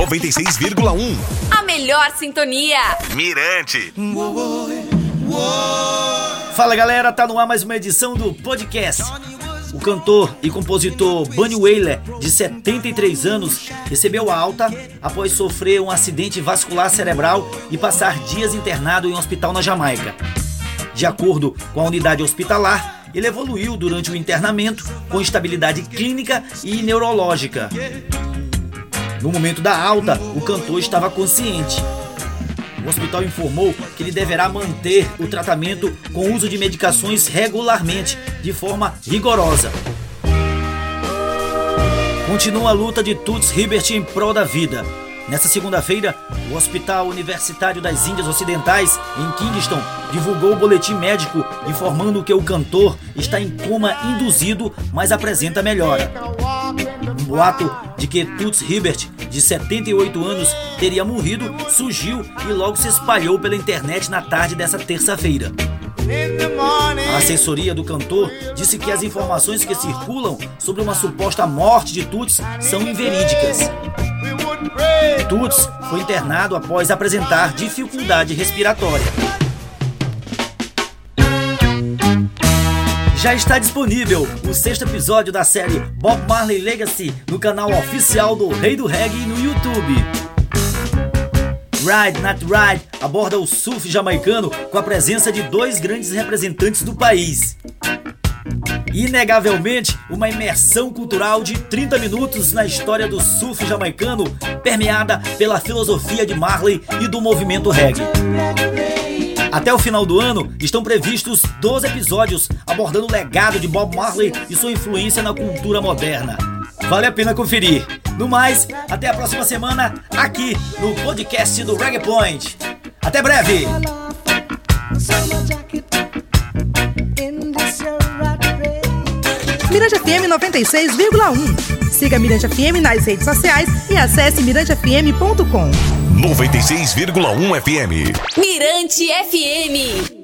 96,1. A melhor sintonia. Mirante. Fala galera, tá no ar mais uma edição do podcast. O cantor e compositor Bunny Wailer, de 73 anos, recebeu a alta após sofrer um acidente vascular cerebral e passar dias internado em um hospital na Jamaica. De acordo com a unidade hospitalar, ele evoluiu durante o internamento com estabilidade clínica e neurológica. No momento da alta, o cantor estava consciente. O hospital informou que ele deverá manter o tratamento com uso de medicações regularmente, de forma rigorosa. Continua a luta de Tuts Hibbert em prol da vida. Nessa segunda-feira, o Hospital Universitário das Índias Ocidentais, em Kingston, divulgou o boletim médico informando que o cantor está em coma induzido, mas apresenta melhora. Boato de que Tuts Hibbert, de 78 anos, teria morrido surgiu e logo se espalhou pela internet na tarde dessa terça-feira. A assessoria do cantor disse que as informações que circulam sobre uma suposta morte de Tuts são inverídicas. Tuts foi internado após apresentar dificuldade respiratória. Já está disponível o sexto episódio da série Bob Marley Legacy no canal oficial do Rei do Reggae no YouTube. Ride Not Ride aborda o surf jamaicano com a presença de dois grandes representantes do país. Inegavelmente, uma imersão cultural de 30 minutos na história do surf jamaicano, permeada pela filosofia de Marley e do movimento reggae. Até o final do ano, estão previstos 12 episódios abordando o legado de Bob Marley e sua influência na cultura moderna. Vale a pena conferir. No mais, até a próxima semana aqui no podcast do Reggae Point. Até breve! Mirante FM 96,1. Siga Mirante FM nas redes sociais e acesse mirantefm.com. 96,1 FM. Mirante FM.